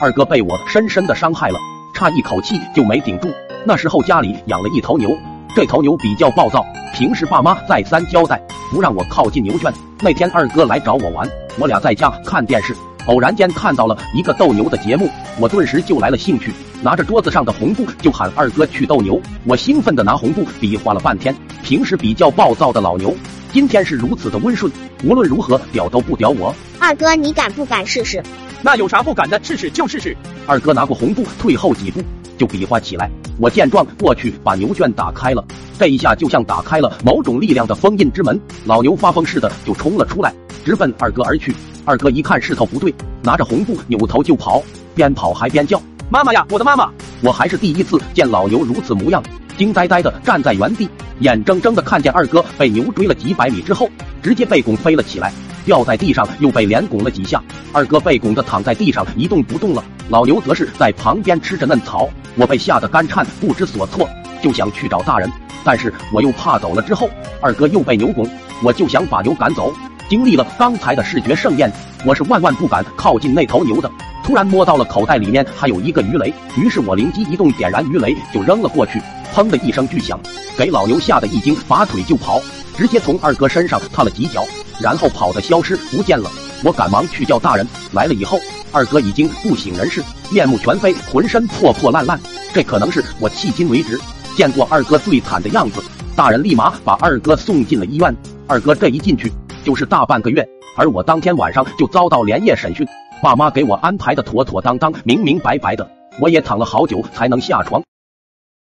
二哥被我深深的伤害了，差一口气就没顶住。那时候家里养了一头牛，这头牛比较暴躁，平时爸妈再三交代不让我靠近牛圈。那天二哥来找我玩，我俩在家看电视，偶然间看到了一个斗牛的节目，我顿时就来了兴趣，拿着桌子上的红布就喊二哥去斗牛。我兴奋的拿红布比划了半天，平时比较暴躁的老牛，今天是如此的温顺，无论如何屌都不屌我。二哥，你敢不敢试试？那有啥不敢的？试试就试试。二哥拿过红布，退后几步就比划起来。我见状过去把牛圈打开了，这一下就像打开了某种力量的封印之门，老牛发疯似的就冲了出来，直奔二哥而去。二哥一看势头不对，拿着红布扭头就跑，边跑还边叫：“妈妈呀，我的妈妈！”我还是第一次见老牛如此模样，惊呆呆的站在原地，眼睁睁的看见二哥被牛追了几百米之后，直接被拱飞了起来。掉在地上，又被连拱了几下。二哥被拱得躺在地上一动不动了，老牛则是在旁边吃着嫩草。我被吓得肝颤不知所措，就想去找大人，但是我又怕走了之后，二哥又被牛拱，我就想把牛赶走。经历了刚才的视觉盛宴，我是万万不敢靠近那头牛的。突然摸到了口袋里面还有一个鱼雷，于是我灵机一动，点燃鱼雷就扔了过去。砰的一声巨响，给老牛吓得一惊，拔腿就跑，直接从二哥身上踏了几脚。然后跑的消失不见了，我赶忙去叫大人来了以后，二哥已经不省人事，面目全非，浑身破破烂烂。这可能是我迄今为止见过二哥最惨的样子。大人立马把二哥送进了医院。二哥这一进去就是大半个月，而我当天晚上就遭到连夜审讯，爸妈给我安排的妥妥当当、明明白白的，我也躺了好久才能下床。